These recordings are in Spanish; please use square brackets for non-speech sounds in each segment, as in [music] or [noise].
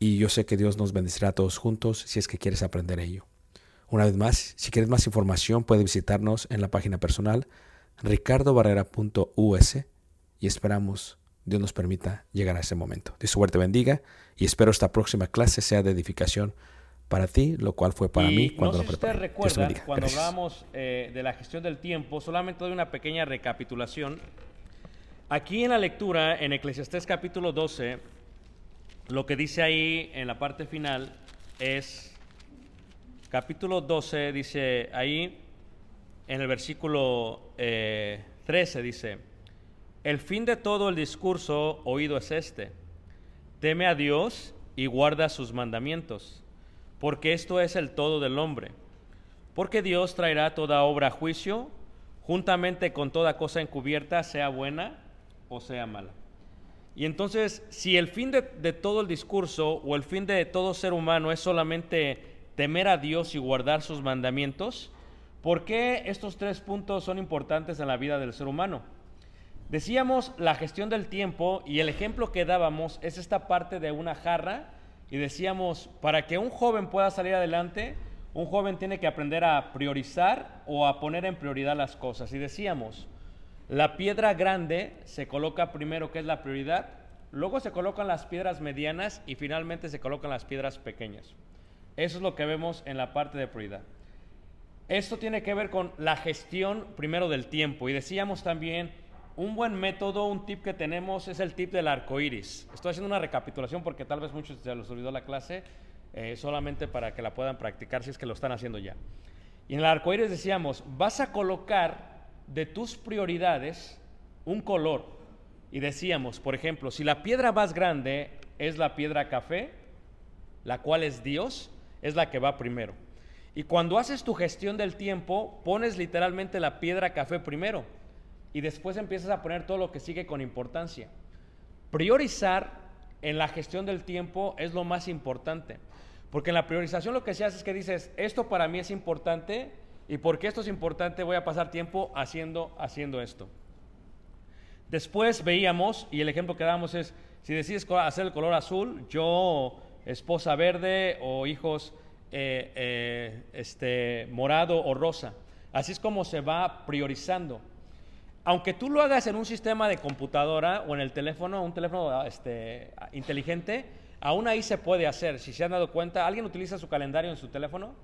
y yo sé que Dios nos bendecirá a todos juntos si es que quieres aprender ello. Una vez más, si quieres más información, puedes visitarnos en la página personal ricardobarrera.us y esperamos Dios nos permita llegar a ese momento. Dios suerte bendiga y espero esta próxima clase sea de edificación para ti, lo cual fue para Y mí cuando no lo sé si ustedes preparé. Dios cuando Gracias. hablábamos eh, de la gestión del tiempo, solamente doy una pequeña recapitulación. Aquí en la lectura, en Eclesiastés capítulo 12, lo que dice ahí en la parte final es, capítulo 12, dice ahí, en el versículo eh, 13, dice, el fin de todo el discurso oído es este, teme a Dios y guarda sus mandamientos, porque esto es el todo del hombre. Porque Dios traerá toda obra a juicio, juntamente con toda cosa encubierta, sea buena o sea mala. Y entonces, si el fin de, de todo el discurso o el fin de todo ser humano es solamente temer a Dios y guardar sus mandamientos, ¿por qué estos tres puntos son importantes en la vida del ser humano? Decíamos la gestión del tiempo y el ejemplo que dábamos es esta parte de una jarra y decíamos, para que un joven pueda salir adelante, un joven tiene que aprender a priorizar o a poner en prioridad las cosas. Y decíamos, la piedra grande se coloca primero, que es la prioridad, luego se colocan las piedras medianas y finalmente se colocan las piedras pequeñas. Eso es lo que vemos en la parte de prioridad. Esto tiene que ver con la gestión primero del tiempo y decíamos también un buen método, un tip que tenemos es el tip del arco iris. Estoy haciendo una recapitulación porque tal vez muchos se los olvidó la clase, eh, solamente para que la puedan practicar si es que lo están haciendo ya. Y en el arco iris decíamos, vas a colocar de tus prioridades un color. Y decíamos, por ejemplo, si la piedra más grande es la piedra café, la cual es Dios, es la que va primero. Y cuando haces tu gestión del tiempo, pones literalmente la piedra café primero y después empiezas a poner todo lo que sigue con importancia. Priorizar en la gestión del tiempo es lo más importante, porque en la priorización lo que se hace es que dices, esto para mí es importante y porque esto es importante voy a pasar tiempo haciendo, haciendo esto. Después veíamos, y el ejemplo que damos es, si decides hacer el color azul, yo esposa verde o hijos eh, eh, este, morado o rosa. Así es como se va priorizando aunque tú lo hagas en un sistema de computadora o en el teléfono, un teléfono este, inteligente, aún ahí se puede hacer. Si se han dado cuenta, ¿alguien utiliza su calendario en su teléfono?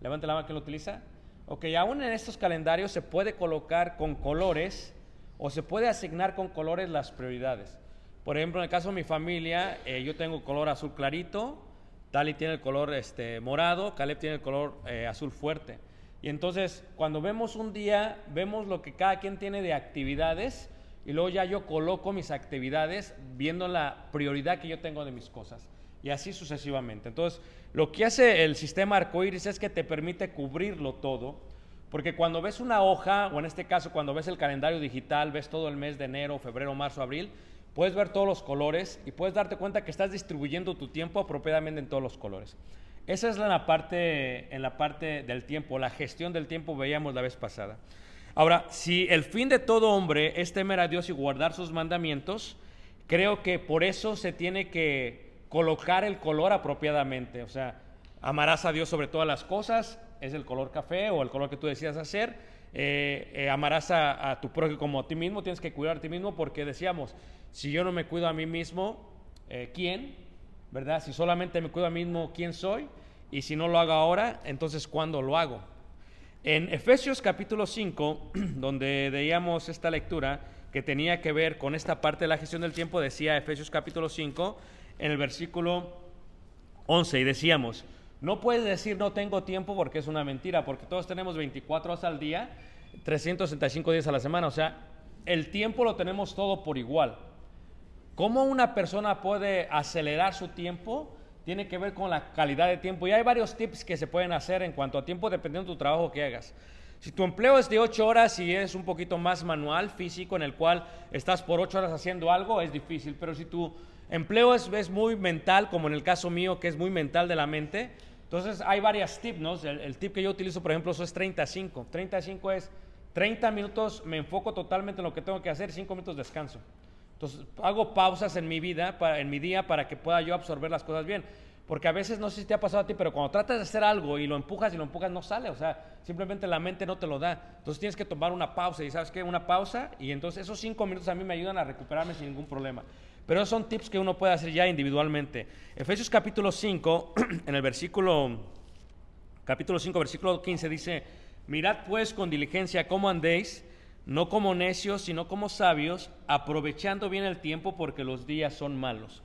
Levante la mano que lo utiliza. Ok, aún en estos calendarios se puede colocar con colores o se puede asignar con colores las prioridades. Por ejemplo, en el caso de mi familia, eh, yo tengo color azul clarito, Tali tiene el color este, morado, Caleb tiene el color eh, azul fuerte. Y entonces, cuando vemos un día, vemos lo que cada quien tiene de actividades y luego ya yo coloco mis actividades viendo la prioridad que yo tengo de mis cosas. Y así sucesivamente. Entonces, lo que hace el sistema arcoíris es que te permite cubrirlo todo, porque cuando ves una hoja, o en este caso cuando ves el calendario digital, ves todo el mes de enero, febrero, marzo, abril, puedes ver todos los colores y puedes darte cuenta que estás distribuyendo tu tiempo apropiadamente en todos los colores. Esa es la parte, en la parte del tiempo, la gestión del tiempo veíamos la vez pasada. Ahora, si el fin de todo hombre es temer a Dios y guardar sus mandamientos, creo que por eso se tiene que colocar el color apropiadamente. O sea, amarás a Dios sobre todas las cosas, es el color café o el color que tú decías hacer. Eh, eh, amarás a, tu prójimo como a ti mismo, tienes que cuidar a ti mismo porque decíamos, si yo no me cuido a mí mismo, eh, ¿quién? ¿verdad? Si solamente me cuido a mí mismo, ¿quién soy? Y si no lo hago ahora, entonces ¿cuándo lo hago? En Efesios capítulo 5, [clears throat] donde veíamos esta lectura que tenía que ver con esta parte de la gestión del tiempo, decía Efesios capítulo 5, en el versículo 11, y decíamos, no puedes decir no tengo tiempo porque es una mentira, porque todos tenemos 24 horas al día, 365 días a la semana, o sea, el tiempo lo tenemos todo por igual. ¿Cómo una persona puede acelerar su tiempo? Tiene que ver con la calidad de tiempo. Y hay varios tips que se pueden hacer en cuanto a tiempo dependiendo de tu trabajo que hagas. Si tu empleo es de 8 horas y es un poquito más manual, físico, en el cual estás por 8 horas haciendo algo, es difícil. Pero si tu empleo es, muy mental, como en el caso mío, que es muy mental de la mente, entonces hay varias tips, ¿no? El, el tip que yo utilizo, por ejemplo, eso es 35. 35 es 30 minutos, me enfoco totalmente en lo que tengo que hacer, 5 minutos descanso. Entonces, hago pausas en mi vida, en mi día, para que pueda yo absorber las cosas bien. Porque a veces, no sé si te ha pasado a ti, pero cuando tratas de hacer algo y lo empujas y lo empujas, no sale. O sea, simplemente la mente no te lo da. Entonces tienes que tomar una pausa. ¿Y sabes qué? Una pausa. Y entonces esos cinco minutos a mí me ayudan a recuperarme sin ningún problema. Pero son tips que uno puede hacer ya individualmente. Efesios capítulo 5, [clears throat] en el versículo, capítulo 5, versículo 15 dice, mirad pues con diligencia cómo andéis no como necios, sino como sabios, aprovechando bien el tiempo porque los días son malos.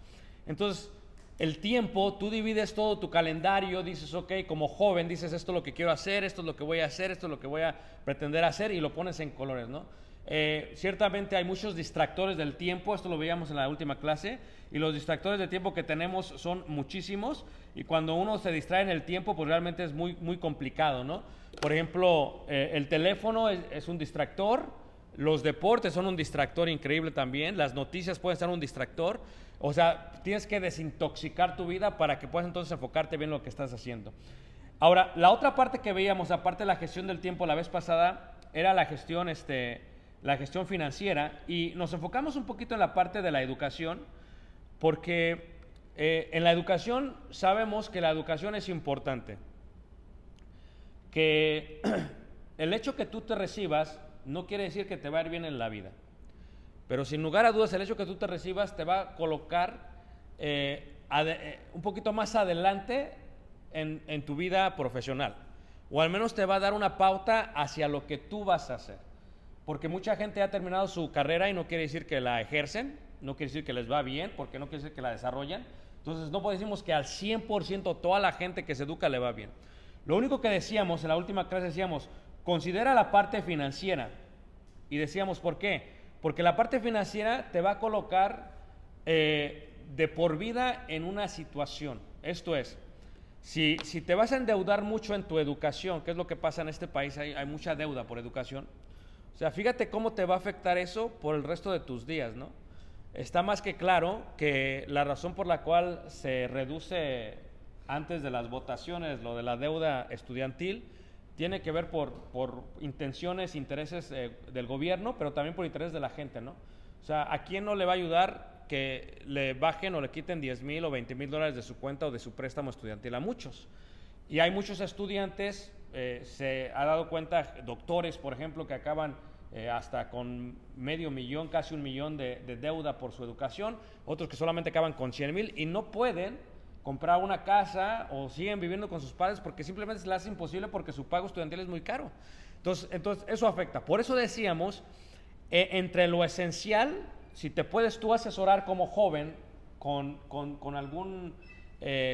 Entonces, el tiempo, tú divides todo tu calendario, dices, ok, como joven dices, esto es lo que quiero hacer, esto es lo que voy a hacer, esto es lo que voy a pretender hacer y lo pones en colores, ¿no? Eh, ciertamente hay muchos distractores del tiempo, esto lo veíamos en la última clase, y los distractores de tiempo que tenemos son muchísimos, y cuando uno se distrae en el tiempo, pues realmente es muy, muy complicado, ¿no? Por ejemplo, eh, el teléfono es, un distractor, los deportes son un distractor increíble también, las noticias pueden ser un distractor, o sea, tienes que desintoxicar tu vida para que puedas entonces enfocarte bien en lo que estás haciendo. Ahora, la otra parte que veíamos, aparte de la gestión del tiempo la vez pasada, era la gestión, este, la gestión financiera, y nos enfocamos un poquito en la parte de la educación, porque eh, en la educación sabemos que la educación es importante que [clears throat] el hecho que tú te recibas no quiere decir que te va a ir bien en la vida. Pero sin lugar a dudas, el hecho que tú te recibas te va a colocar eh, eh, un poquito más adelante en, en tu vida profesional. O al menos te va a dar una pauta hacia lo que tú vas a hacer. Porque mucha gente ha terminado su carrera y no quiere decir que la ejercen, no quiere decir que les va bien, porque no quiere decir que la desarrollan. Entonces no decimos que al 100% toda la gente que se educa le va bien. Lo único que decíamos en la última clase decíamos, considera la parte financiera. Y decíamos, ¿por qué? Porque la parte financiera te va a colocar eh, de por vida en una situación. Esto es, si, si te vas a endeudar mucho en tu educación, que es lo que pasa en este país, hay, hay mucha deuda por educación. O sea, fíjate cómo te va a afectar eso por el resto de tus días, ¿no? Está más que claro que la razón por la cual se reduce antes de las votaciones lo de la deuda estudiantil tiene que ver por, por intenciones, intereses eh, del gobierno, pero también por intereses de la gente, ¿no? O sea, ¿a quién no le va a ayudar que le bajen o le quiten 10 mil o 20 mil dólares de su cuenta o de su préstamo estudiantil? A muchos. Y hay muchos estudiantes, eh, se ha dado cuenta, doctores, por ejemplo, que acaban eh, hasta con medio millón, casi un millón de, de deuda por su educación, otros que solamente acaban con 100 mil y no pueden comprar una casa o siguen viviendo con sus padres porque simplemente se les hace imposible porque su pago estudiantil es muy caro. Entonces, entonces eso afecta. Por eso decíamos, eh, entre lo esencial, si te puedes tú asesorar como joven con, con- con algún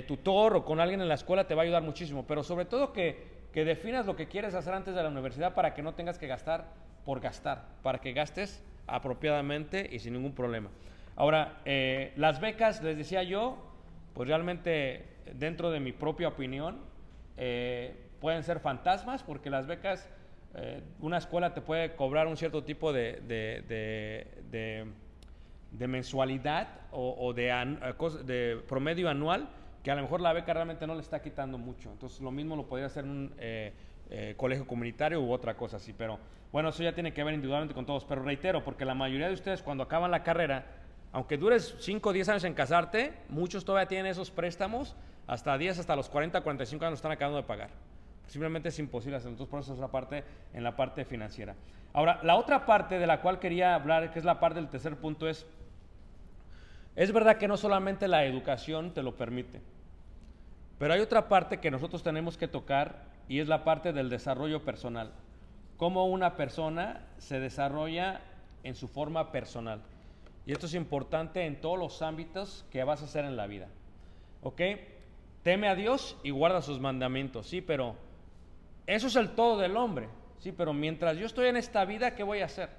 tutor o con alguien en la escuela, te va a ayudar muchísimo. Pero sobre todo que, que definas lo que quieres hacer antes de la universidad para que no tengas que gastar por gastar, para que gastes apropiadamente y sin ningún problema. Ahora, eh, las becas, les decía yo, pues realmente dentro de mi propia opinión, eh, pueden ser fantasmas porque las becas, eh, una escuela te puede cobrar un cierto tipo de, de- de- mensualidad o, o an- de promedio anual que a lo mejor la beca realmente no le está quitando mucho. Entonces lo mismo lo podría hacer un eh, eh, colegio comunitario u otra cosa así. Pero bueno, eso ya tiene que ver individualmente con todos. Pero reitero, porque la mayoría de ustedes cuando acaban la carrera, aunque dures 5 o 10 años en casarte, muchos todavía tienen esos préstamos hasta 10, hasta los 40, 45 años están acabando de pagar. Simplemente es imposible hacerlo. Entonces, por eso es la parte en la parte financiera. Ahora, la otra parte de la cual quería hablar, que es la parte del tercer punto, es, es verdad que no solamente la educación te lo permite, pero hay otra parte que nosotros tenemos que tocar y es la parte del desarrollo personal. Cómo una persona se desarrolla en su forma personal. Y esto es importante en todos los ámbitos que vas a hacer en la vida. ¿Ok? Teme a Dios y guarda sus mandamientos. Sí, pero eso es el todo del hombre. Sí, pero mientras yo estoy en esta vida, ¿qué voy a hacer?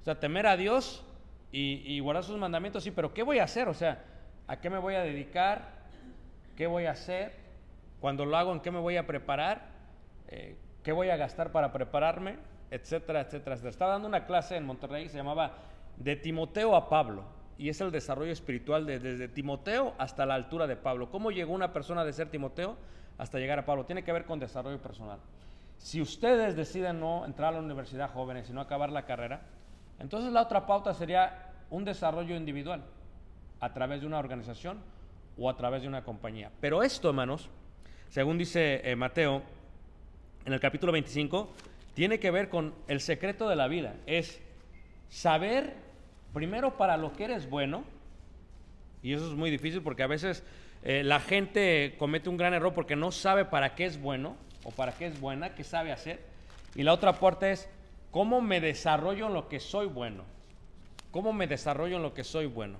O sea, temer a Dios y, y guardar sus mandamientos, sí, pero ¿qué voy a hacer? O sea, ¿a qué me voy a dedicar? ¿Qué voy a hacer? Cuando lo hago, ¿en qué me voy a preparar? Eh, ¿Qué voy a gastar para prepararme? Etcétera, etcétera, etcétera. Estaba dando una clase en Monterrey se llamaba De Timoteo a Pablo. Y es el desarrollo espiritual de- desde Timoteo hasta la altura de Pablo. ¿Cómo llegó una persona de ser Timoteo hasta llegar a Pablo? Tiene que ver con desarrollo personal. Si ustedes deciden no entrar a la universidad jóvenes y no acabar la carrera, entonces la otra pauta sería un desarrollo individual a través de una organización o a través de una compañía. Pero esto, hermanos, según dice eh, Mateo en el capítulo 25, tiene que ver con el secreto de la vida. Es saber primero para lo que eres bueno, y eso es muy difícil porque a veces eh, la gente comete un gran error porque no sabe para qué es bueno o para qué es buena, qué sabe hacer. Y la otra parte es cómo me desarrollo en lo que soy bueno. ¿Cómo me desarrollo en lo que soy bueno?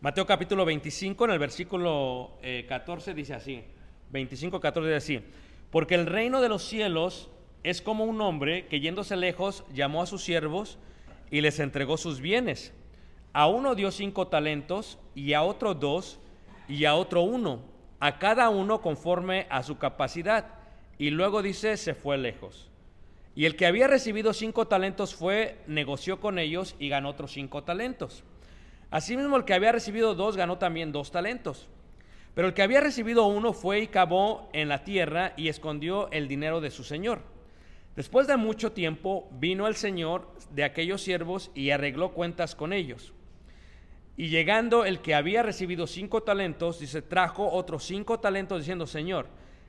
Mateo capítulo 25, en el versículo eh, 14 dice así, 25, 14 dice así, porque el reino de los cielos es como un hombre que yéndose lejos llamó a sus siervos y les entregó sus bienes. A uno dio cinco talentos y a otro dos y a otro uno, a cada uno conforme a su capacidad. Y luego dice, se fue lejos. Y el que había recibido cinco talentos fue, negoció con ellos y ganó otros cinco talentos. Asimismo, el que había recibido dos ganó también dos talentos. Pero el que había recibido uno fue y cavó en la tierra y escondió el dinero de su señor. Después de mucho tiempo vino el señor de aquellos siervos y arregló cuentas con ellos. Y llegando el que había recibido cinco talentos, dice, trajo otros cinco talentos diciendo, Señor,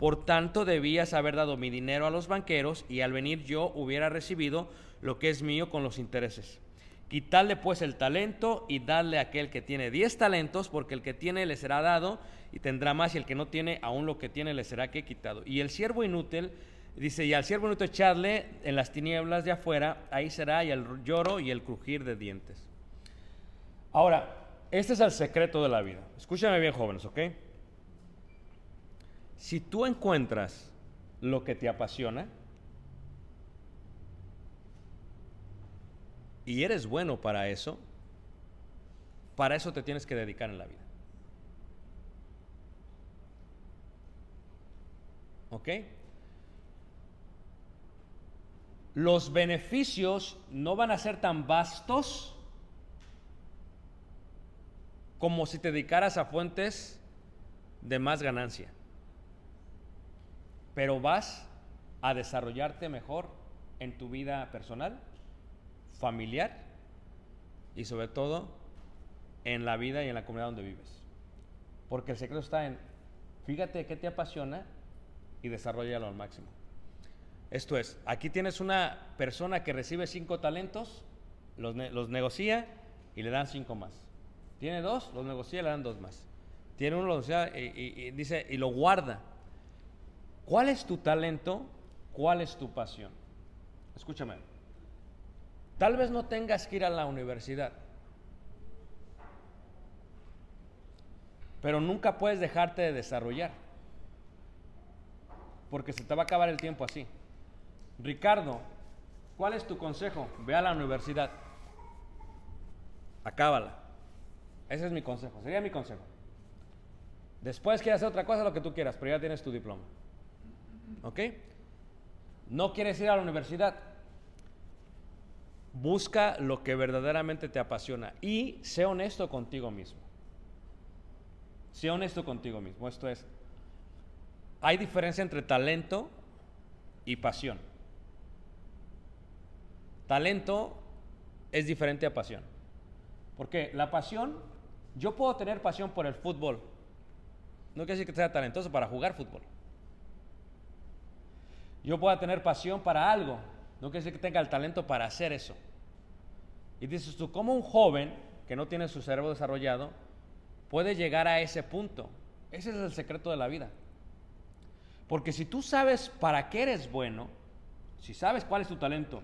Por tanto, debías haber dado mi dinero a los banqueros y al venir yo hubiera recibido lo que es mío con los intereses. Quitadle pues el talento y dadle a aquel que tiene diez talentos, porque el que tiene le será dado y tendrá más, y el que no tiene, aún lo que tiene le será que quitado. Y el siervo inútil Dice, y al siervo inútil echarle en las tinieblas de afuera, ahí será y el lloro y el crujir de dientes. Ahora, este es el secreto de la vida. Escúchame bien, jóvenes, ¿ok? Si tú encuentras lo que te apasiona y eres bueno para eso, para eso te tienes que dedicar en la vida. ¿Ok? los beneficios no van a ser tan vastos como si te dedicaras a fuentes de más ganancia. Pero vas a desarrollarte mejor en tu vida personal, familiar y sobre todo en la vida y en la comunidad donde vives. Porque el secreto está en, fíjate qué te apasiona y desarrollalo al máximo. Esto es, aquí tienes una persona que recibe cinco talentos, los, negocia y le dan cinco más. Tiene dos, los negocia y le dan dos más. Tiene uno, los negocia y, dice, y lo guarda. ¿Cuál es tu talento? ¿Cuál es tu pasión? Escúchame. Tal vez no tengas que ir a la universidad, pero nunca puedes dejarte de desarrollar, porque se te va a acabar el tiempo así. Ricardo, ¿cuál es tu consejo? Ve a la universidad. Acábala. Ese es mi consejo, sería mi consejo. Después quieres hacer otra cosa, lo que tú quieras, pero ya tienes tu diploma. ¿Ok? No quieres ir a la universidad. Busca lo que verdaderamente te apasiona y sé honesto contigo mismo. Sé honesto contigo mismo. Esto es, hay diferencia entre talento y pasión. Talento es diferente a pasión. Porque la pasión, yo puedo tener pasión por el fútbol. No quiere decir que sea talentoso para jugar fútbol. Yo puedo tener pasión para algo. No quiere decir que tenga el talento para hacer eso. Y dices tú, ¿cómo un joven que no tiene su cerebro desarrollado puede llegar a ese punto? Ese es el secreto de la vida. Porque si tú sabes para qué eres bueno, si sabes cuál es tu talento,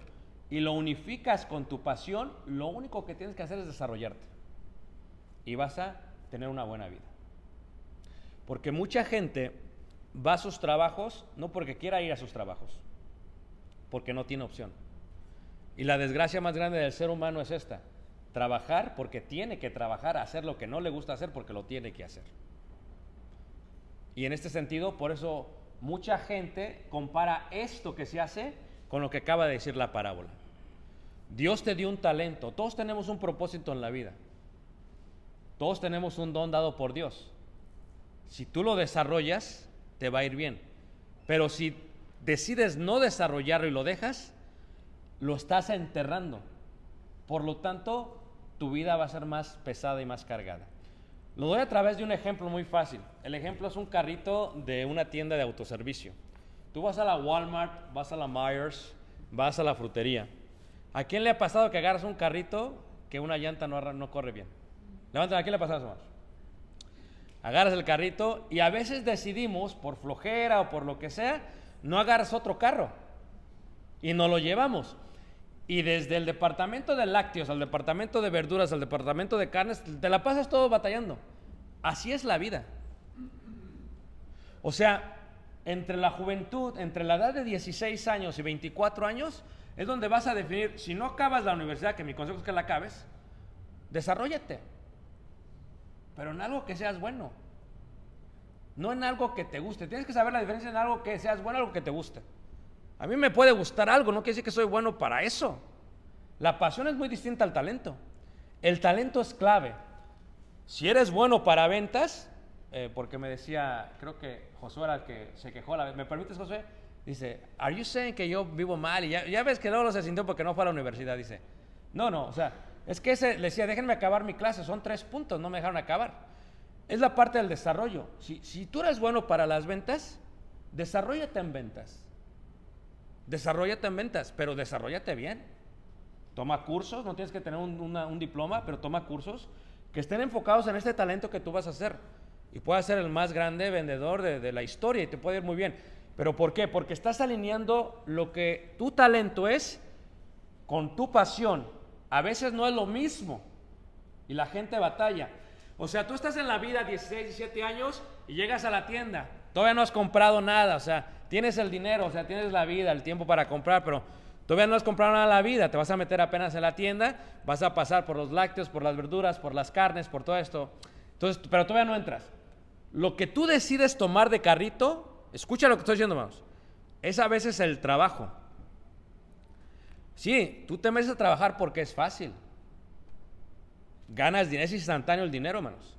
y lo unificas con tu pasión, lo único que tienes que hacer es desarrollarte. Y vas a tener una buena vida. Porque mucha gente va a sus trabajos no porque quiera ir a sus trabajos, porque no tiene opción. Y la desgracia más grande del ser humano es esta, trabajar porque tiene que trabajar, hacer lo que no le gusta hacer porque lo tiene que hacer. Y en este sentido, por eso mucha gente compara esto que se hace con lo que acaba de decir la parábola. Dios te dio un talento, todos tenemos un propósito en la vida, todos tenemos un don dado por Dios. Si tú lo desarrollas, te va a ir bien. Pero si decides no desarrollarlo y lo dejas, lo estás enterrando. Por lo tanto, tu vida va a ser más pesada y más cargada. Lo doy a través de un ejemplo muy fácil. El ejemplo es un carrito de una tienda de autoservicio. Tú vas a la Walmart, vas a la Myers, vas a la frutería. ¿A quién le ha pasado que agarras un carrito que una llanta no, no corre bien? Levanten, ¿a quién le ha pasado eso? Agarras el carrito y a veces decidimos, por flojera o por lo que sea, no agarras otro carro. Y no lo llevamos. Y desde el departamento de lácteos al departamento de verduras, al departamento de carnes, te la pasas todo batallando. Así es la vida. O sea, entre la juventud, entre la edad de 16 años y 24 años, es donde vas a definir, si no acabas la universidad, que mi consejo es que la acabes, desarrollate. Pero en algo que seas bueno. No en algo que te guste. Tienes que saber la diferencia en algo que seas bueno algo que te guste. A mí me puede gustar algo, no quiere decir que soy bueno para eso. La pasión es muy distinta al talento. El talento es clave. Si eres bueno para ventas, eh, porque me decía, creo que Josué era el que se quejó la vez. ¿Me permites, Josué? Dice, ¿Are you saying que yo vivo mal? Y ya, ya ves que luego se sintió porque no fue a la universidad. Dice, no, no, o sea, es que ese, le decía, déjenme acabar mi clase, son tres puntos, no me dejaron acabar. Es la parte del desarrollo. Si, si tú eres bueno para las ventas, desarrollate en ventas. Desarrollate en ventas, pero desarrollate bien. Toma cursos, no tienes que tener un, diploma, pero toma cursos que estén enfocados en este talento que tú vas a hacer. Y puedas ser el más grande vendedor de, de la historia y te puede ir muy bien. ¿Pero por qué? Porque estás alineando lo que tu talento es con tu pasión. A veces no es lo mismo y la gente batalla. O sea, tú estás en la vida 16, 17 años y llegas a la tienda. Todavía no has comprado nada, o sea, tienes el dinero, o sea, tienes la vida, el tiempo para comprar, pero todavía no has comprado nada en la vida. Te vas a meter apenas en la tienda, vas a pasar por los lácteos, por las verduras, por las carnes, por todo esto. Entonces, pero todavía no entras. Lo que tú decides tomar de carrito, escucha lo que estoy diciendo, hermanos, es a veces el trabajo. Sí, tú te metes a trabajar porque es fácil. Ganas dinero, es instantáneo el dinero, hermanos.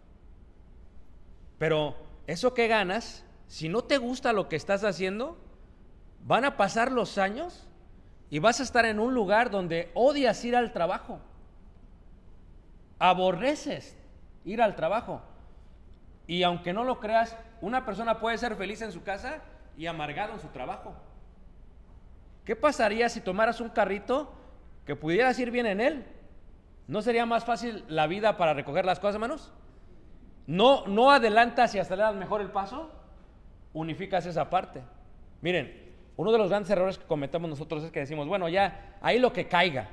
Pero eso que ganas, si no te gusta lo que estás haciendo, van a pasar los años y vas a estar en un lugar donde odias ir al trabajo. Aborreces ir al trabajo. Y aunque no lo creas, una persona puede ser feliz en su casa y amargado en su trabajo. ¿Qué pasaría si tomaras un carrito que pudieras ir bien en él? ¿No sería más fácil la vida para recoger las cosas, hermanos? ¿No, no adelantas y aceleras mejor el paso? Unificas esa parte. Miren, uno de los grandes errores que cometemos nosotros es que decimos, bueno, ya, ahí lo que caiga.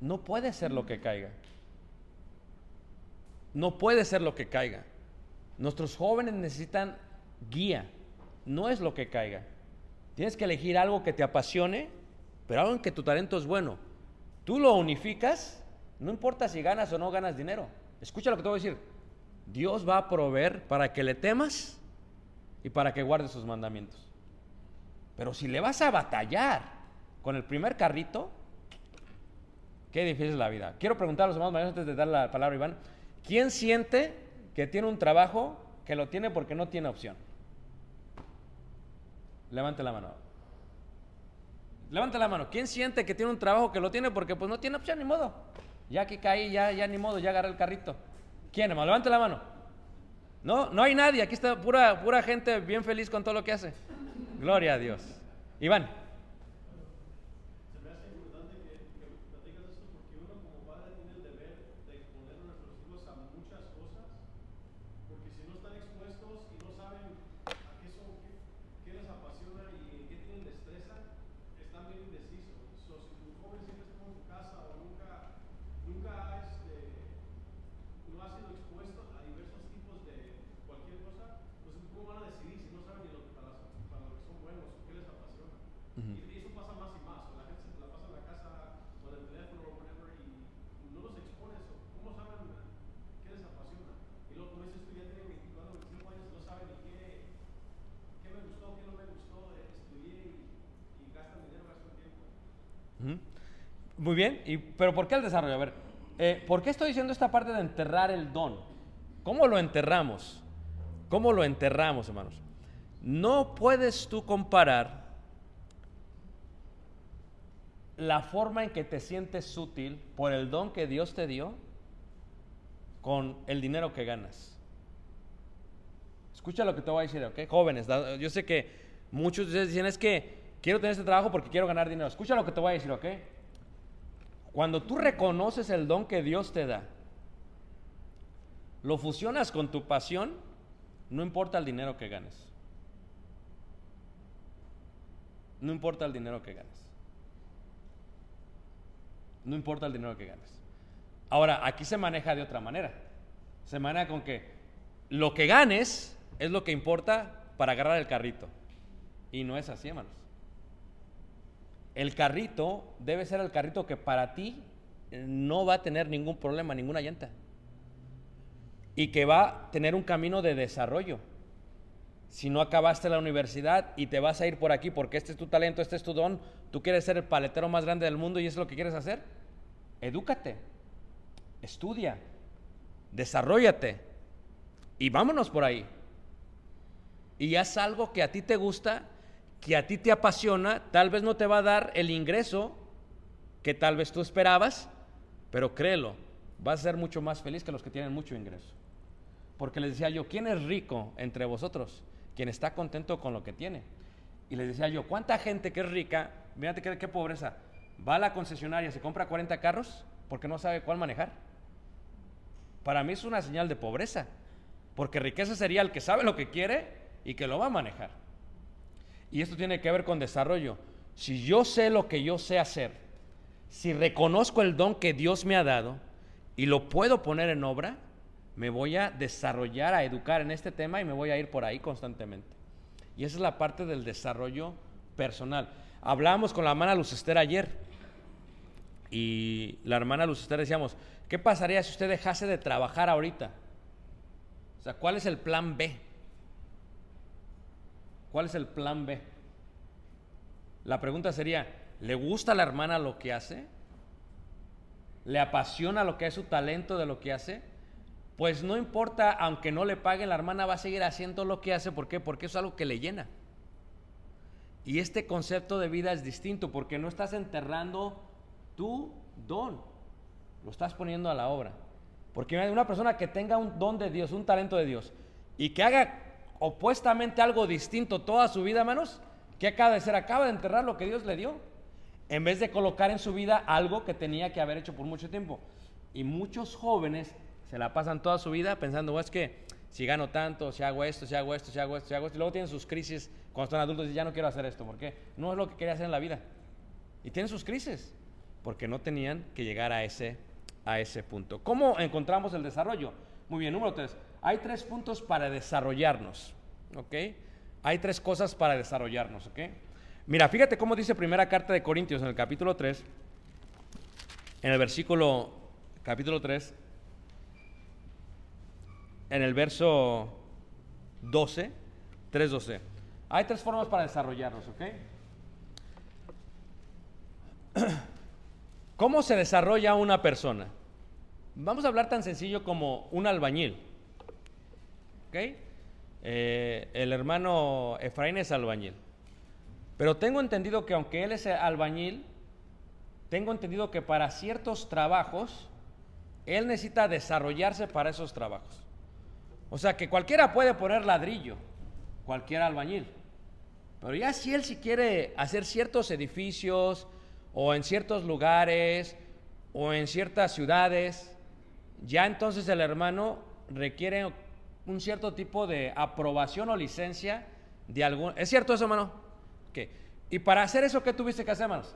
No puede ser lo que caiga. No puede ser lo que caiga. Nuestros jóvenes necesitan guía. No es lo que caiga. Tienes que elegir algo que te apasione, pero en que tu talento es bueno. Tú lo unificas, no importa si ganas o no ganas dinero. Escucha lo que te voy a decir. Dios va a proveer para que le temas y para que guardes sus mandamientos. Pero si le vas a batallar con el primer carrito, qué difícil es la vida. Quiero preguntar a los hermanos mayores antes de dar la palabra Iván. ¿Quién siente que tiene un trabajo que lo tiene porque no tiene opción? Levante la mano. Levante la mano. ¿Quién siente que tiene un trabajo que lo tiene porque pues no tiene opción ni modo? Ya que caí, ya, ya ni modo, ya agarré el carrito. ¿Quién, hermano? Levante la mano. No, no hay nadie. Aquí está pura, pura gente bien feliz con todo lo que hace. Gloria a Dios. Iván. Se me hace importante que, que platicas esto porque uno como padre tiene el deber de exponer a nuestros hijos a muchas cosas, porque si no están expuestos y no saben a qué son, qué, qué les apasiona y en qué tienen destreza, están bien indecisos. So, si tu joven siempre estuvo en tu casa o nunca, nunca ha, este, no ha sido expuesto a diversos tipos de cualquier cosa, pues cómo van a decidir si no saben ni lo que para, para lo que son buenos o qué les apasiona. Y eso pasa más y más. La gente se la pasa en la casa o en el teléfono o whatever y no los expone eso. ¿Cómo saben qué les apasiona? Y luego, como dices tú, ya tienen 24, 25 años y no saben ni qué, qué me gustó, qué no me gustó, eh, estudié y, y gastan dinero, gastan tiempo. Ujú. Muy bien, pero ¿por qué el desarrollo? A ver, eh, ¿por qué estoy diciendo esta parte de enterrar el don? ¿Cómo lo enterramos? ¿Cómo lo enterramos, hermanos? No puedes tú comparar la forma en que te sientes útil por el don que Dios te dio con el dinero que ganas. Escucha lo que te voy a decir, ¿ok? Jóvenes, yo sé que muchos de ustedes dicen es que quiero tener este trabajo porque quiero ganar dinero. Escucha lo que te voy a decir, ¿ok? Cuando tú reconoces el don que Dios te da, lo fusionas con tu pasión, no importa el dinero que ganes. No importa el dinero que ganes. No importa el dinero que ganes. Ahora, aquí se maneja de otra manera. Se maneja con que lo que ganes es lo que importa para agarrar el carrito. Y no es así, hermanos. El carrito debe ser el carrito que para ti eh, no va a tener ningún problema, ninguna llanta. Y que va a tener un camino de desarrollo. Si no acabaste la universidad y te vas a ir por aquí porque este es tu talento, este es tu don, tú quieres ser el paletero más grande del mundo y eso es lo que quieres hacer, edúcate, estudia, desarrollate y vámonos por ahí. Y haz algo que a ti te gusta, que a ti te apasiona, tal vez no te va a dar el ingreso que tal vez tú esperabas, pero créelo, vas a ser mucho más feliz que los que tienen mucho ingreso. Porque les decía yo, ¿quién es rico entre vosotros? Quien está contento con lo que tiene. Y les decía yo, ¿cuánta gente que es rica, fíjate qué, qué pobreza, va a la concesionaria, se compra 40 carros porque no sabe cuál manejar? Para mí es una señal de pobreza, porque riqueza sería el que sabe lo que quiere y que lo va a manejar. Y esto tiene que ver con desarrollo. Si yo sé lo que yo sé hacer, si reconozco el don que Dios me ha dado y lo puedo poner en obra, me voy a desarrollar, a educar en este tema y me voy a ir por ahí constantemente. Y esa es la parte del desarrollo personal. Hablábamos con la hermana Luz Esther ayer y la hermana Luz Esther decíamos, ¿qué pasaría si usted dejase de trabajar ahorita? O sea, ¿cuál es el plan B? ¿Cuál es el plan B? La pregunta sería, ¿le gusta a la hermana lo que hace? ¿Le apasiona lo que es su talento de lo que hace? Pues no importa, aunque no le paguen, la hermana va a seguir haciendo lo que hace. ¿Por qué? Porque es algo que le llena. Y este concepto de vida es distinto porque no estás enterrando tu don, lo estás poniendo a la obra. Porque una persona que tenga un don de Dios, un talento de Dios, y que haga opuestamente algo distinto toda su vida, hermanos, ¿qué acaba de hacer? Acaba de enterrar lo que Dios le dio, en vez de colocar en su vida algo que tenía que haber hecho por mucho tiempo. Y muchos jóvenes se la pasan toda su vida pensando, "Oh, es que si gano tanto, si hago esto, si hago esto, si hago esto, si hago esto, y luego tienen sus crisis cuando están adultos y ya no quiero hacer esto, ¿por qué? No es lo que quería hacer en la vida. Y tienen sus crisis, porque no tenían que llegar a ese, a ese punto. ¿Cómo encontramos el desarrollo? Muy bien, número tres. Hay tres puntos para desarrollarnos, ¿ok? Hay tres cosas para desarrollarnos, ¿ok? Mira, fíjate cómo dice primera carta de Corintios en el capítulo 3, en el versículo, capítulo 3, en el verso 12, 3.12. Hay tres formas para desarrollarnos, ¿ok? ¿Cómo se desarrolla una persona? Vamos a hablar tan sencillo como un albañil. ¿Ok? Eh, el hermano Efraín es albañil. Pero tengo entendido que aunque él es albañil, tengo entendido que para ciertos trabajos, él necesita desarrollarse para esos trabajos. O sea que cualquiera puede poner ladrillo, cualquier albañil. Pero ya si él si quiere hacer ciertos edificios o en ciertos lugares o en ciertas ciudades, ya entonces el hermano requiere un cierto tipo de aprobación o licencia de algún... ¿Es cierto eso, hermano? ¿Qué? Y para hacer eso, ¿qué tuviste que hacer, hermanos?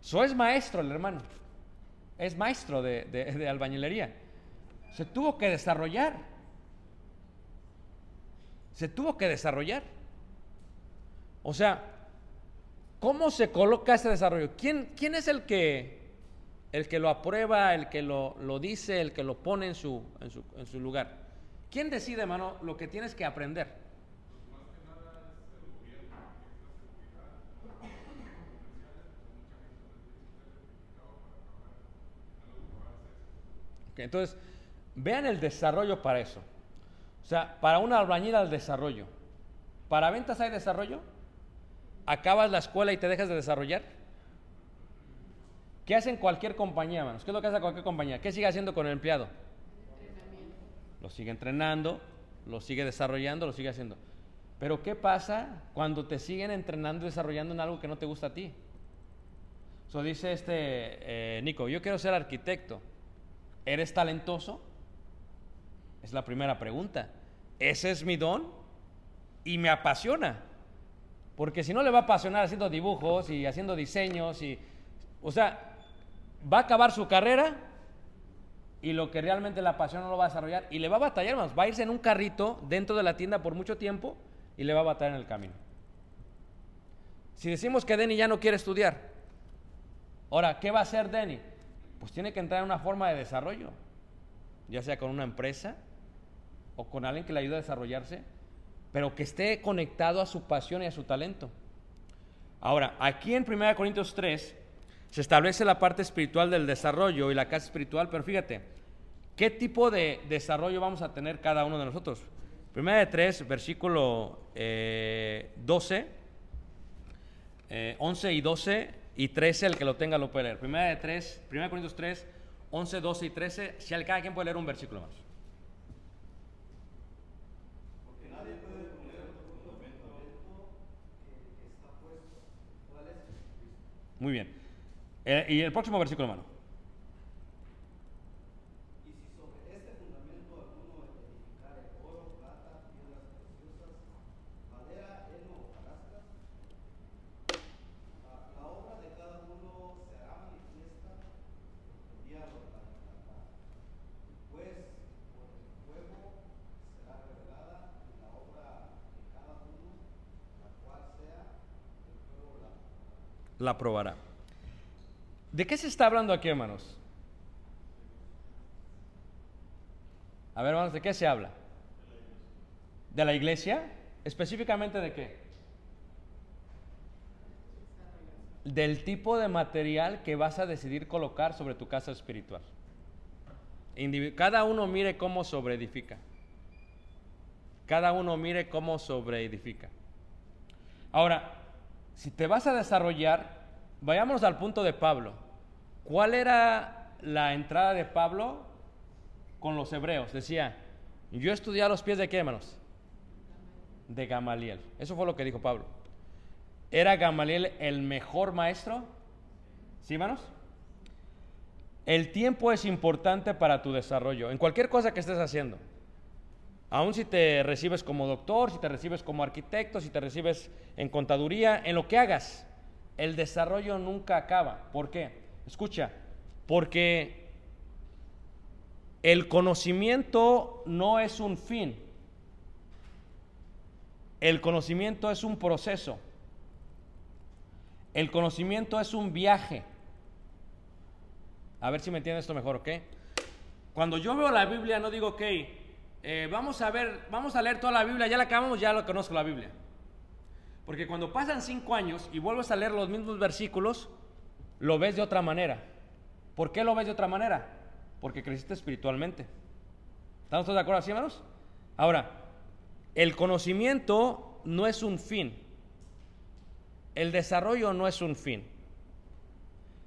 So es maestro el hermano. Es maestro de, de, de albañilería. Se tuvo que desarrollar. Se tuvo que desarrollar. O sea, ¿cómo se coloca ese desarrollo? ¿Quién, quién es el que, el que lo aprueba, el que lo, lo dice, el que lo pone en su, en, su, en su lugar? ¿Quién decide, hermano, lo que tienes que aprender? Okay, entonces, vean el desarrollo para eso. O sea, para una albañil el desarrollo. ¿Para ventas hay desarrollo? ¿Acabas la escuela y te dejas de desarrollar? ¿Qué hacen cualquier compañía, hermanos? ¿Qué es lo que hace cualquier compañía? ¿Qué sigue haciendo con el empleado? Lo sigue entrenando, lo sigue desarrollando, lo sigue haciendo. Pero ¿qué pasa cuando te siguen entrenando y desarrollando en algo que no te gusta a ti? So dice este eh, Nico, yo quiero ser arquitecto. ¿Eres talentoso? Es la primera pregunta. ¿Ese es mi don? Y me apasiona. Porque si no le va a apasionar haciendo dibujos y haciendo diseños y... O sea, va a acabar su carrera y lo que realmente la pasión no lo va a desarrollar y le va a batallar, hermanos. Va a irse en un carrito dentro de la tienda por mucho tiempo y le va a batallar en el camino. Si decimos que Denny ya no quiere estudiar, ahora, ¿qué va a hacer Denny? Pues tiene que entrar en una forma de desarrollo, ya sea con una empresa o con alguien que le ayude a desarrollarse, pero que esté conectado a su pasión y a su talento. Ahora, aquí en 1 Corintios 3 se establece la parte espiritual del desarrollo y la casa espiritual, pero fíjate, ¿qué tipo de desarrollo vamos a tener cada uno de nosotros? Primera de 3, versículo eh, 12, eh, 11 y 12 y 13, el que lo tenga lo puede leer. Primera de 3, 1 Corintios 3, 11, 12 y 13, si al cada quien puede leer un versículo más. Muy bien. Eh, y el próximo versículo, hermano. Y si sobre este fundamento alguno edificare oro, plata, piedras preciosas, madera, heno ah, la obra de cada uno se hará manifiesta, el día lo manifestará. Pues por el fuego será revelada y la obra de cada uno, la cual sea, el fuego la La probará. ¿De qué se está hablando aquí, hermanos? A ver, hermanos, ¿de qué se habla? ¿De la iglesia? ¿Específicamente de qué? Del tipo de material que vas a decidir colocar sobre tu casa espiritual. Cada uno mire cómo sobreedifica. Cada uno mire cómo sobreedifica. Ahora, si te vas a desarrollar, vayámonos al punto de Pablo. ¿Cuál era la entrada de Pablo con los hebreos? Decía, yo estudié a los pies de qué, hermanos? De Gamaliel. Eso fue lo que dijo Pablo. ¿Era Gamaliel el mejor maestro? ¿Sí, hermanos? El tiempo es importante para tu desarrollo, en cualquier cosa que estés haciendo. Aún si te recibes como doctor, si te recibes como arquitecto, si te recibes en contaduría, en lo que hagas, el desarrollo nunca acaba. ¿Por qué? Escucha, porque el conocimiento no es un fin. El conocimiento es un proceso. El conocimiento es un viaje. A ver si me entiendes esto mejor, ¿ok? Cuando yo veo la Biblia no digo, ok, eh, vamos a ver, vamos a leer toda la Biblia, ya la acabamos, ya lo conozco la Biblia. Porque cuando pasan cinco años y vuelves a leer los mismos versículos, lo ves de otra manera. ¿Por qué lo ves de otra manera? Porque creciste espiritualmente. ¿Estamos todos de acuerdo así, hermanos? Ahora, el conocimiento no es un fin. El desarrollo no es un fin.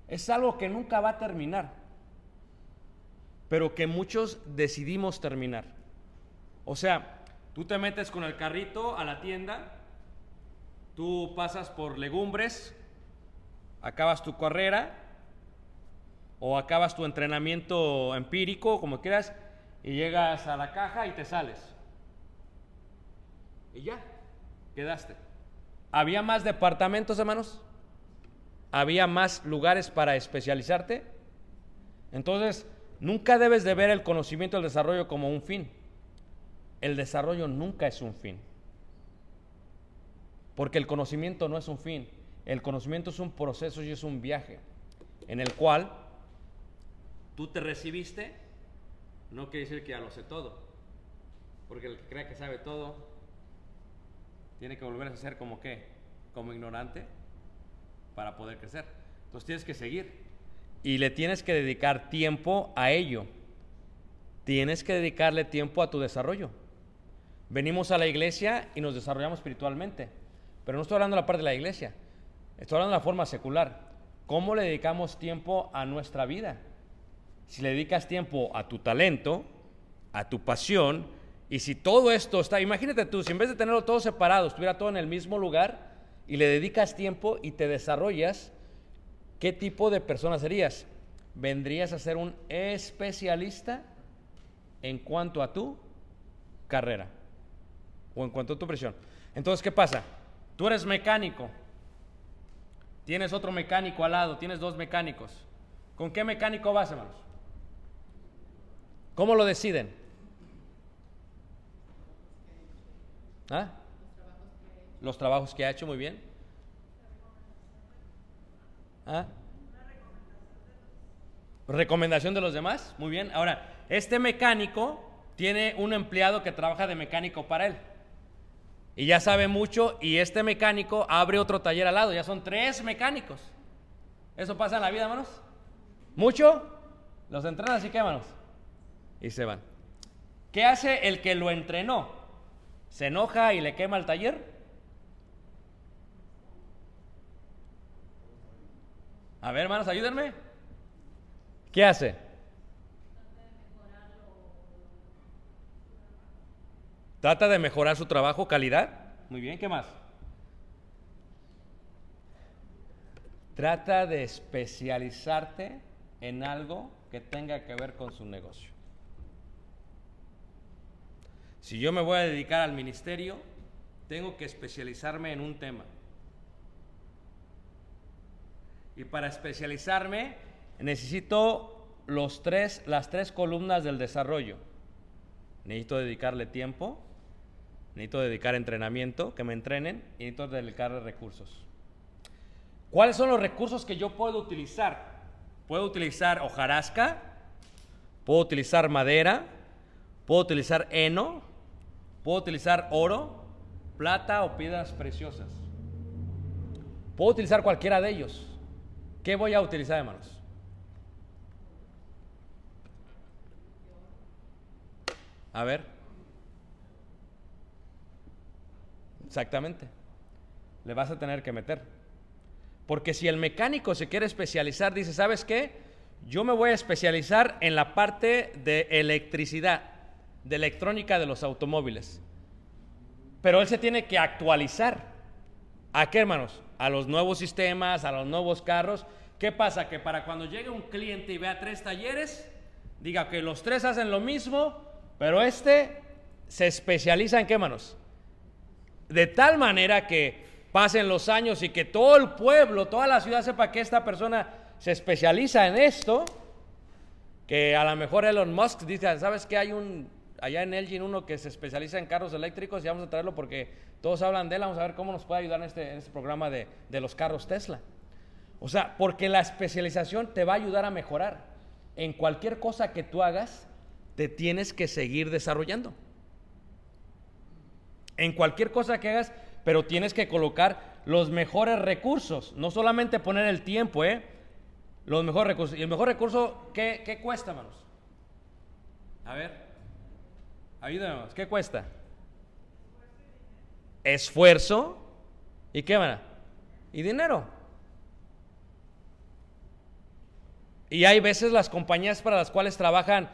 Es algo que nunca va a terminar, pero que muchos decidimos terminar. O sea, tú te metes con el carrito a la tienda, tú pasas por legumbres, acabas tu carrera o acabas tu entrenamiento empírico, como quieras, y llegas a la caja y te sales. Y ya, quedaste. ¿Había más departamentos, hermanos? ¿Había más lugares para especializarte? Entonces, nunca debes de ver el conocimiento y el desarrollo como un fin. El desarrollo nunca es un fin. Porque el conocimiento no es un fin. El conocimiento es un proceso y es un viaje en el cual tú te recibiste, no quiere decir que ya lo sé todo. Porque el que crea que sabe todo, tiene que volver a ser como qué? Como ignorante para poder crecer. Entonces tienes que seguir y le tienes que dedicar tiempo a ello. Tienes que dedicarle tiempo a tu desarrollo. Venimos a la iglesia y nos desarrollamos espiritualmente, pero no estoy hablando de la parte de la iglesia, estoy hablando de la forma secular. ¿Cómo le dedicamos tiempo a nuestra vida? Si le dedicas tiempo a tu talento, a tu pasión, y si todo esto está, imagínate tú, si en vez de tenerlo todo separado, estuviera todo en el mismo lugar, y le dedicas tiempo y te desarrollas, ¿qué tipo de persona serías? ¿Vendrías a ser un especialista en cuanto a tu carrera o en cuanto a tu presión? Entonces, ¿qué pasa? Tú eres mecánico, tienes otro mecánico al lado, tienes dos mecánicos. ¿Con qué mecánico vas, hermanos? ¿Cómo lo deciden? ¿Ah? Los trabajos que ha hecho, muy bien. ¿Ah? Recomendación de los demás, muy bien. Ahora, este mecánico tiene un empleado que trabaja de mecánico para él. Y ya sabe mucho y este mecánico abre otro taller al lado. Ya son tres mecánicos. ¿Eso pasa en la vida, hermanos? ¿Mucho? Los entrenan así que, hermanos. Y se van. ¿Qué hace el que lo entrenó? ¿Se enoja y le quema el taller? A ver, hermanos, ayúdenme. ¿Qué hace? Trata de mejorar su trabajo, calidad. Muy bien, ¿qué más? Trata de especializarte en algo que tenga que ver con su negocio. Si yo me voy a dedicar al ministerio, tengo que especializarme en un tema. Y para especializarme necesito los tres, las tres columnas del desarrollo. Necesito dedicarle tiempo, necesito dedicar entrenamiento, que me entrenen, y necesito dedicarle recursos. ¿Cuáles son los recursos que yo puedo utilizar? Puedo utilizar hojarasca, puedo utilizar madera, puedo utilizar heno, puedo utilizar oro, plata o piedras preciosas. Puedo utilizar cualquiera de ellos. ¿Qué voy a utilizar, hermanos? A ver. Exactamente. Le vas a tener que meter. Porque si el mecánico se quiere especializar, dice, ¿sabes qué? Yo me voy a especializar en la parte de electricidad, de electrónica de los automóviles. Pero él se tiene que actualizar. ¿A qué, hermanos? A los nuevos sistemas, a los nuevos carros. ¿Qué pasa? Que para cuando llegue un cliente y vea tres talleres, diga que los tres hacen lo mismo, pero este se especializa en qué, hermanos? De tal manera que pasen los años y que todo el pueblo, toda la ciudad sepa que esta persona se especializa en esto, que a lo mejor Elon Musk dice, ¿sabes qué? Hay un, allá en Elgin uno que se especializa en carros eléctricos y vamos a traerlo porque todos hablan de él, vamos a ver cómo nos puede ayudar en este, este programa de, de los carros Tesla. O sea, porque la especialización te va a ayudar a mejorar. En cualquier cosa que tú hagas, te tienes que seguir desarrollando. En cualquier cosa que hagas, pero tienes que colocar los mejores recursos, no solamente poner el tiempo, ¿eh? Los mejores recursos. ¿Y el mejor recurso qué, cuesta, hermanos? A ver, ayúdame, ¿qué cuesta? Esfuerzo y qué, van Y dinero. Y hay veces las compañías para las cuales trabajan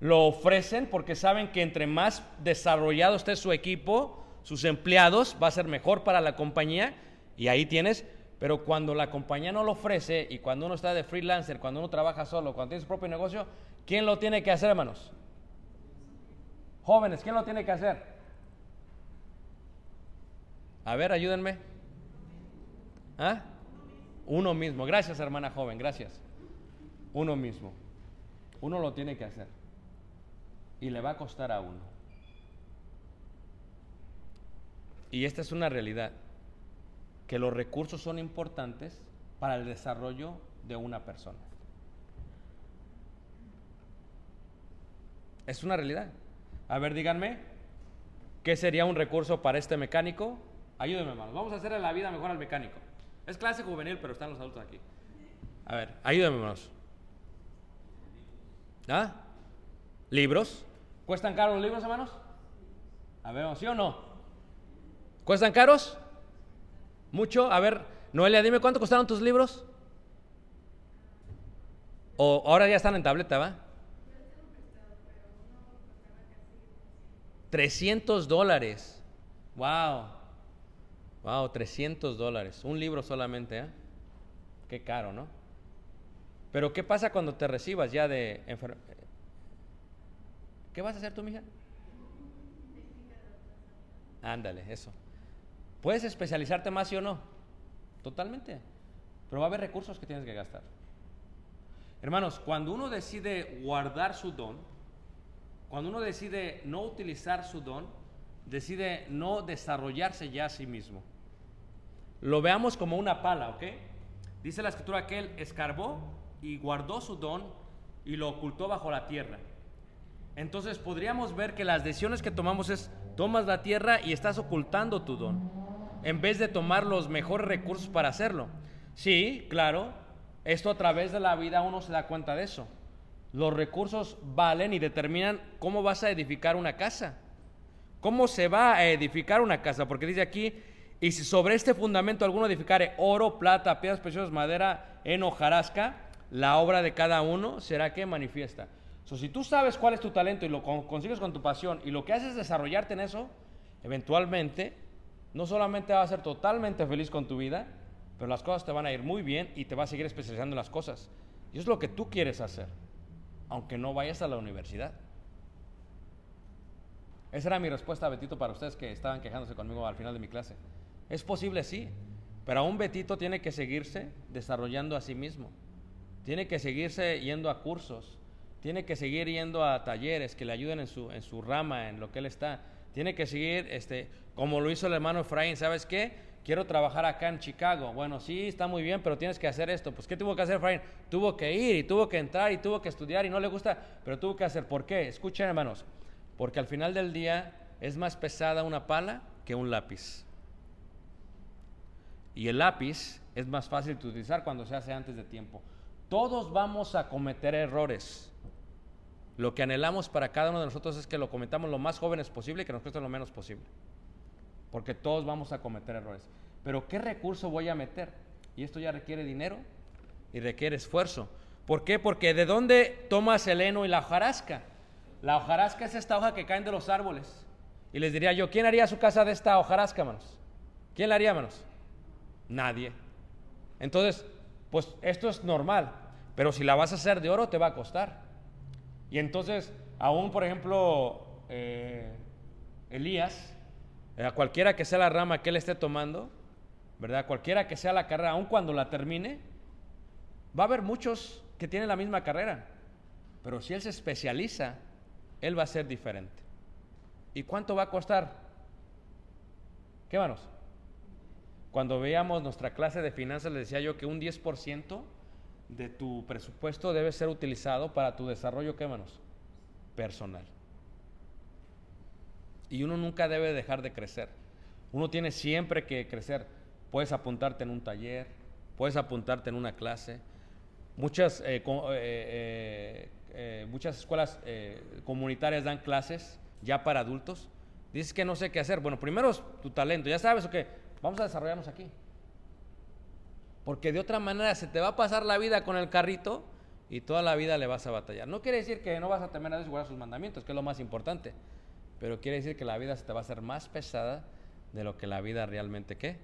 lo ofrecen porque saben que entre más desarrollado esté su equipo, sus empleados, va a ser mejor para la compañía y ahí tienes, pero cuando la compañía no lo ofrece y cuando uno está de freelancer, cuando uno trabaja solo, cuando tiene su propio negocio, ¿quién lo tiene que hacer, hermanos? Jóvenes, ¿quién lo tiene que hacer? A ver, ayúdenme. ¿Ah? Uno mismo. Gracias, hermana joven, gracias. Uno mismo. Uno lo tiene que hacer. Y le va a costar a uno. Y esta es una realidad, que los recursos son importantes para el desarrollo de una persona. Es una realidad. A ver, díganme, ¿qué sería un recurso para este mecánico? Ayúdenme, hermanos. Vamos a hacerle la vida mejor al mecánico. Es clase juvenil, pero están los adultos aquí. A ver, ayúdenme, hermanos. ¿Ah? ¿Libros? ¿Cuestan caros los libros, hermanos? A ver, ¿sí o no? ¿Cuestan caros? ¿Mucho? A ver, Noelia, dime cuánto costaron tus libros. O ahora ya están en tableta, ¿va? 300 dólares. Wow. Wow, 300 dólares. Un libro solamente, ¿eh? Qué caro, ¿no? Pero ¿qué pasa cuando te recibas ya de ¿Qué vas a hacer tú, mija? Ándale, eso. Puedes especializarte más, sí o no. Totalmente. Pero va a haber recursos que tienes que gastar. Hermanos, cuando uno decide guardar su don, Cuando uno decide no utilizar su don, decide no desarrollarse ya a sí mismo. Lo veamos como una pala, ¿ok? Dice la escritura que él escarbó y guardó su don y lo ocultó bajo la tierra. Entonces podríamos ver que las decisiones que tomamos es, tomas la tierra y estás ocultando tu don, en vez de tomar los mejores recursos para hacerlo. Sí, claro, esto a través de la vida uno se da cuenta de eso. Los recursos valen y determinan cómo vas a edificar una casa. ¿Cómo se va a edificar una casa? Porque dice aquí, y si sobre este fundamento alguno edificare oro, plata, piedras preciosas, madera, en hojarasca, la obra de cada uno será que manifiesta. So, si tú sabes cuál es tu talento y lo con- consigues con tu pasión y lo que haces es desarrollarte en eso, eventualmente no solamente vas a ser totalmente feliz con tu vida, pero las cosas te van a ir muy bien y te vas a seguir especializando en las cosas. Y es lo que tú quieres hacer, aunque no vayas a la universidad. Esa era mi respuesta, Betito, para ustedes que estaban quejándose conmigo al final de mi clase. Es posible, sí, pero aún Betito tiene que seguirse desarrollando a sí mismo. Tiene que seguirse yendo a cursos, tiene que seguir yendo a talleres que le ayuden en su, en su rama, en lo que él está. Tiene que seguir, este, como lo hizo el hermano Efraín, ¿sabes qué? Quiero trabajar acá en Chicago. Bueno, sí, está muy bien, pero tienes que hacer esto. Pues, ¿qué tuvo que hacer Efraín? Tuvo que ir y tuvo que entrar y tuvo que estudiar y no le gusta, pero tuvo que hacer. ¿Por qué? Escuchen, hermanos. Porque al final del día es más pesada una pala que un lápiz. Y el lápiz es más fácil de utilizar cuando se hace antes de tiempo. Todos vamos a cometer errores. Lo que anhelamos para cada uno de nosotros es que lo cometamos lo más jóvenes posible y que nos cueste lo menos posible. Porque todos vamos a cometer errores. Pero ¿qué recurso voy a meter? Y esto ya requiere dinero y requiere esfuerzo. ¿Por qué? Porque ¿de dónde tomas el heno y la hojarasca? La hojarasca es esta hoja que caen de los árboles. Y les diría yo, ¿quién haría su casa de esta hojarasca, manos? ¿Quién la haría, manos? Nadie. Entonces, pues esto es normal, pero si la vas a hacer de oro te va a costar. Y entonces, aún por ejemplo, eh, Elías, a cualquiera que sea la rama que él esté tomando, ¿verdad? Cualquiera que sea la carrera, aun cuando la termine, va a haber muchos que tienen la misma carrera, pero si él se especializa, él va a ser diferente. ¿Y cuánto va a costar? ¿Qué manos? Cuando veíamos nuestra clase de finanzas, les decía yo que un 10% de tu presupuesto debe ser utilizado para tu desarrollo, ¿qué manos? Personal. Y uno nunca debe dejar de crecer. Uno tiene siempre que crecer. Puedes apuntarte en un taller, puedes apuntarte en una clase. Muchas, eh, eh, eh, muchas escuelas comunitarias dan clases ya para adultos. Dices que no sé qué hacer. Bueno, primero tu talento. Ya sabes, ok, vamos a desarrollarnos aquí. Porque de otra manera se te va a pasar la vida con el carrito y toda la vida le vas a batallar. No quiere decir que no vas a temer a Dios sus mandamientos, que es lo más importante. Pero quiere decir que la vida se te va a hacer más pesada de lo que la vida realmente qué?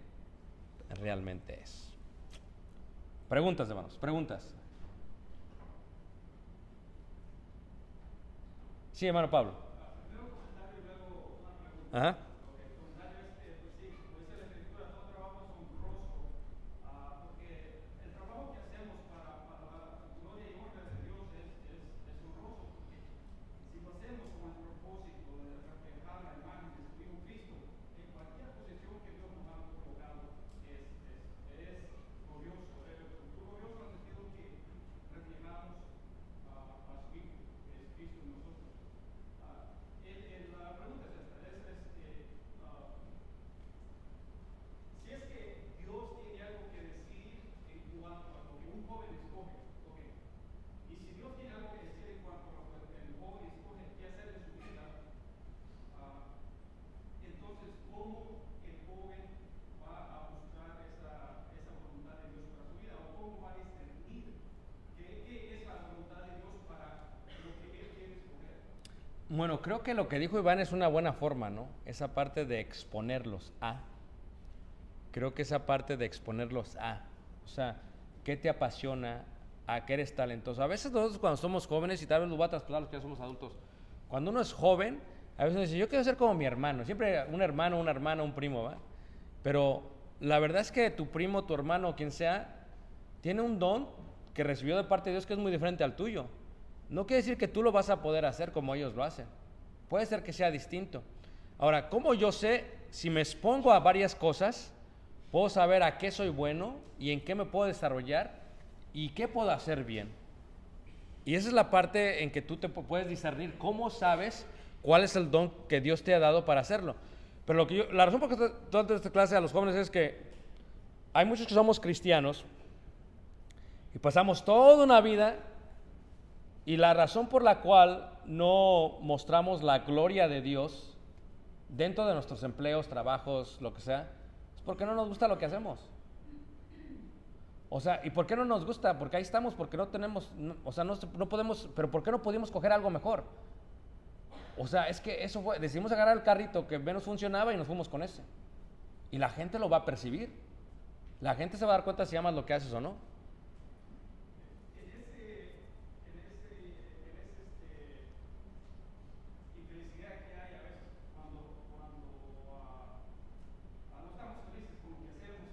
Realmente es. Preguntas, hermanos, preguntas. Sí, hermano Pablo. Ajá. Bueno, creo que lo que dijo Iván es una buena forma, ¿no? Esa parte de exponerlos a. Creo que esa parte de exponerlos a. O sea, ¿qué te apasiona? ¿A qué eres talentoso? A veces nosotros cuando somos jóvenes, y tal vez lo voy a trasladar a los que ya somos adultos, cuando uno es joven, a veces uno dice, yo quiero ser como mi hermano. Siempre un hermano, una hermana, un primo, ¿va? Pero la verdad es que tu primo, tu hermano, quien sea, tiene un don que recibió de parte de Dios que es muy diferente al tuyo. No quiere decir que tú lo vas a poder hacer como ellos lo hacen. Puede ser que sea distinto. Ahora, ¿cómo yo sé si me expongo a varias cosas? Puedo saber a qué soy bueno y en qué me puedo desarrollar y qué puedo hacer bien. Y esa es la parte en que tú te pu- puedes discernir cómo sabes cuál es el don que Dios te ha dado para hacerlo. Pero lo que la razón por la que estoy dando esta clase a los jóvenes es que hay muchos que somos cristianos y pasamos toda una vida y la razón por la cual no mostramos la gloria de Dios dentro de nuestros empleos, trabajos, lo que sea, es porque no nos gusta lo que hacemos. O sea, ¿y por qué no nos gusta? Porque ahí estamos, porque no tenemos, o sea, no, no podemos, pero ¿por qué no pudimos coger algo mejor? O sea, es que eso fue, decidimos agarrar el carrito que menos funcionaba y nos fuimos con ese. Y la gente lo va a percibir. La gente se va a dar cuenta si amas lo que haces o no. en ese, en ese, en ese este, infelicidad que hay a veces cuando, cuando ah, ah, no estamos felices con lo que hacemos,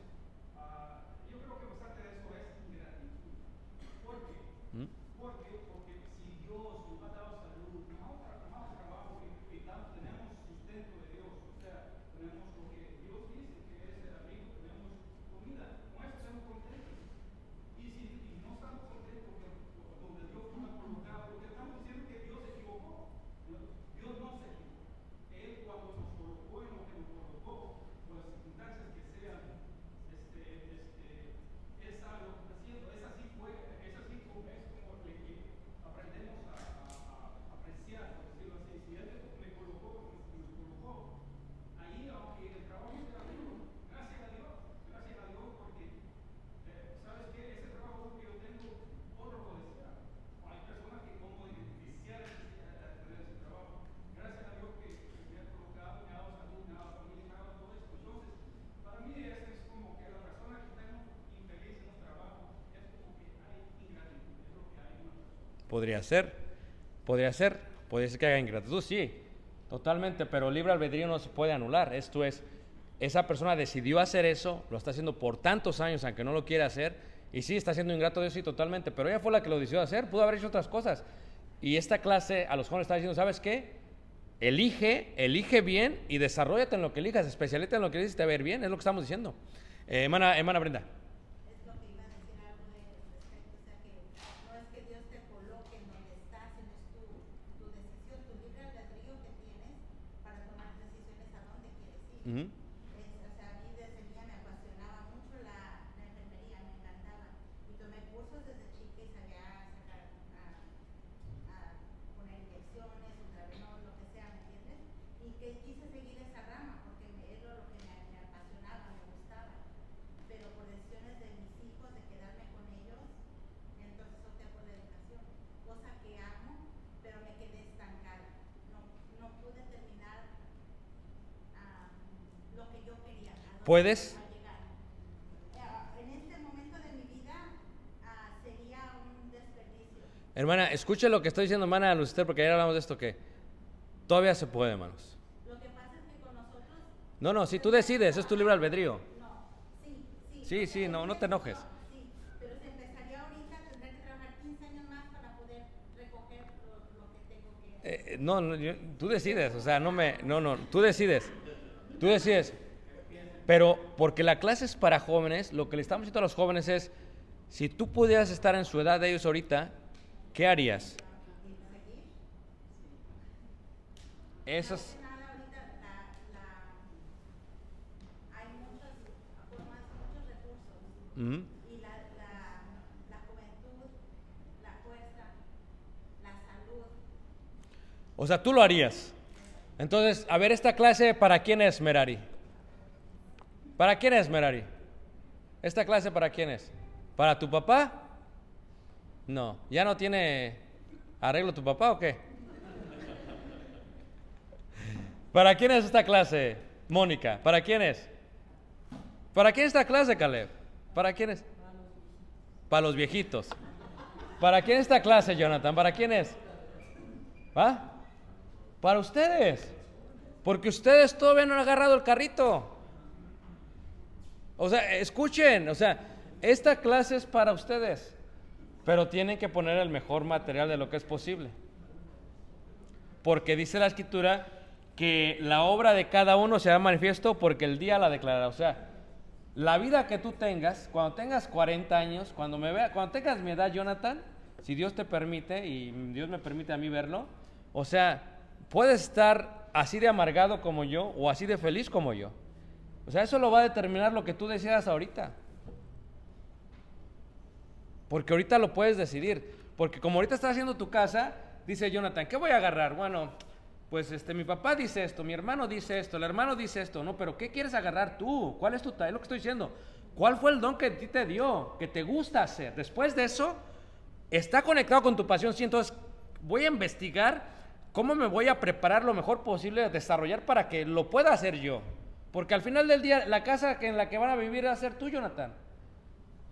ah, yo creo que bastante de eso es ingratitud. ¿Por qué? ¿Mm? Porque, porque si Dios nos ha dado salud, nos ha dado tra- trabajo y, y damos- tenemos sustento de Dios, o sea, tenemos lo que Dios dice que es el abrigo, tenemos comida, con eso estamos contentos. Y si y no estamos contentos con con donde Dios nos ha colocado, porque estamos diciendo que Dios se equivocó. No, Dios no se equivocó. Él cuando nos colocó en lo que nos colocó, con las circunstancias que sean, este, este, Él sabe lo que está haciendo. Es así fue, es así como es como le que aprendemos a, a- a apreciar, por decirlo así. Si Él me colocó, me colocó, ahí aunque el trabajo sea duro, gracias a Dios, gracias a Dios porque eh, ¿Sabes qué? Ese trabajo que yo tengo, otro lo desea. Hay personas que como de quisieran quisiera tener ese trabajo. Gracias a Dios que, que me ha colocado, me ha dado salud, me ha dado familia, me ha dado todo esto. Entonces, para mí ese es como que la persona que está infeliz en un trabajo es como que hay ingratitud, es lo que hay en una persona. Podría ser, podría ser, podría ser que haya ingratitud, sí, totalmente, pero libre albedrío no se puede anular. Esto es, esa persona decidió hacer eso, lo está haciendo por tantos años, aunque no lo quiera hacer, y sí, está siendo ingrato a Dios, sí, totalmente, pero ella fue la que lo decidió hacer, pudo haber hecho otras cosas. Y esta clase a los jóvenes está diciendo, ¿sabes qué? Elige, elige bien y desarrollate en lo que elijas, especialízate en lo que eliges y te va a ir bien, es lo que estamos diciendo. Eh, hermana, hermana Brenda. Es lo que iba a decir algo de respecto, o sea que no es que Dios te coloque en donde estás, sino es tu, tu decisión, tu libre albedrío que tienes para tomar decisiones a dónde quieres ir. Ujú. Es, o sea, a mí desde niña me apasionaba mucho la, la enfermería, me encantaba. Y tomé cursos desde chica y sabía sacar, a, a poner inyecciones, ultravenos, lo que sea, ¿me entiendes? Y que quise seguir esa rama porque me, era lo que me, me apasionaba, me gustaba. Pero por decisiones de mis hijos, de quedarme con ellos, entonces opté por la educación. Cosa que amo, pero me quedé estancada. No, no pude terminar ah, lo que yo quería. a dónde ¿Puedes? iba a llegar. Ah, En este momento de mi vida ah, sería un desperdicio. Hermana, escuche lo que estoy diciendo, hermana Lucifer, porque ayer hablamos de esto que todavía se puede, hermanos. Lo que pasa es que con nosotros, No, no, si tú decides, es tu libre albedrío. no, sí, sí. Sí, sí, no, no te enojes. Sí, pero si empezaría ahorita, tendré que trabajar 15 años más para poder recoger lo, lo que tengo que eh, no, no, yo- tú decides, o sea, no me, no, no, tú decides, tú decides. Pero porque la clase es para jóvenes, lo que le estamos diciendo a los jóvenes es, si tú pudieras estar en su edad de ellos ahorita, ¿qué harías? seguir. Eso Más es, que nada ahorita la, la, hay muchas formas, muchos recursos. Ujú. y la, la, la juventud, la fuerza, la salud. o sea, tú lo harías. Entonces, a ver, esta clase, ¿para quién es, Merari? ¿Para quién es, Merari? ¿Esta clase para quién es? ¿Para tu papá? No, ¿ya no tiene arreglo tu papá o qué? ¿Para quién es esta clase, Mónica? ¿Para quién es? ¿Para quién es esta clase, Caleb? ¿Para quién es? Para los viejitos. ¿Para quién es esta clase, Jonathan? ¿Para quién es? ¿Ah? Para ustedes. Porque ustedes todavía no han agarrado el carrito. O sea, escuchen, o sea, esta clase es para ustedes. pero tienen que poner el mejor material de lo que es posible. Porque dice la escritura que la obra de cada uno será manifiesto porque el día la declarará. O sea, la vida que tú tengas, cuando tengas 40 años, cuando, me vea, cuando tengas mi edad, Jonathan, si Dios te permite y Dios me permite a mí verlo, o sea, puedes estar así de amargado como yo o así de feliz como yo. O sea, eso lo va a determinar lo que tú deseas ahorita. Porque ahorita lo puedes decidir. Porque como ahorita estás haciendo tu casa, dice Jonathan, ¿qué voy a agarrar? Bueno, pues este, mi papá dice esto, mi hermano dice esto, el hermano dice esto, no, pero ¿qué quieres agarrar tú? ¿Cuál es tu Es lo que estoy diciendo. ¿Cuál fue el don que a ti te dio, que te gusta hacer? Después de eso, está conectado con tu pasión. Sí, entonces voy a investigar cómo me voy a preparar lo mejor posible a desarrollar para que lo pueda hacer yo. Porque al final del día, la casa en la que van a vivir va a ser tú, Jonathan.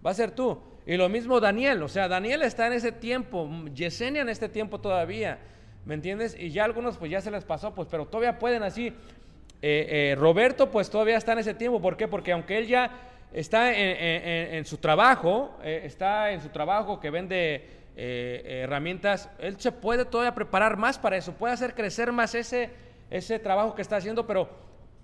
Va a ser tú. Y lo mismo Daniel, o sea, Daniel está en ese tiempo, Yesenia en este tiempo todavía, ¿me entiendes? Y ya algunos pues ya se les pasó, pues, pero todavía pueden así. Eh, eh, Roberto pues todavía está en ese tiempo, ¿por qué? Porque aunque él ya está en, su trabajo, eh, está en su trabajo que vende herramientas, él se puede todavía preparar más para eso, puede hacer crecer más ese, ese trabajo que está haciendo, pero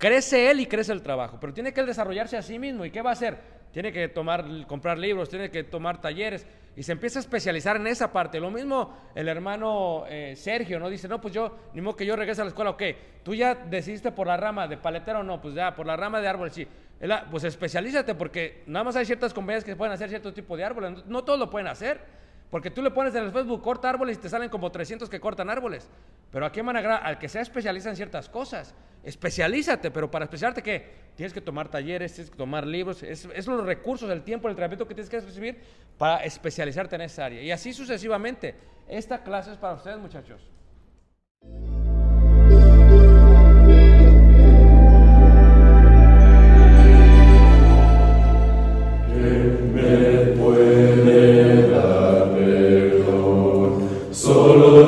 crece él y crece el trabajo, pero tiene que él desarrollarse a sí mismo. ¿Y qué va a hacer? Tiene que tomar, comprar libros, tiene que tomar talleres y se empieza a especializar en esa parte. Lo mismo el hermano eh, Sergio, ¿no? Dice, no, pues yo, ni modo que yo regrese a la escuela, ok, tú ya decidiste por la rama de paletero, no, pues ya, por la rama de árbol, sí. Pues especialízate porque nada más hay ciertas compañías que pueden hacer cierto tipo de árboles, no todos lo pueden hacer. Porque tú le pones en el Facebook corta árboles y te salen como 300 que cortan árboles. Pero van a agarrar al que sea especialista en ciertas cosas. Especialízate, pero para especializarte, ¿qué? Tienes que tomar talleres, tienes que tomar libros. Es, los recursos, el tiempo, el entrenamiento que tienes que recibir para especializarte en esa área. Y así sucesivamente. Esta clase es para ustedes, muchachos.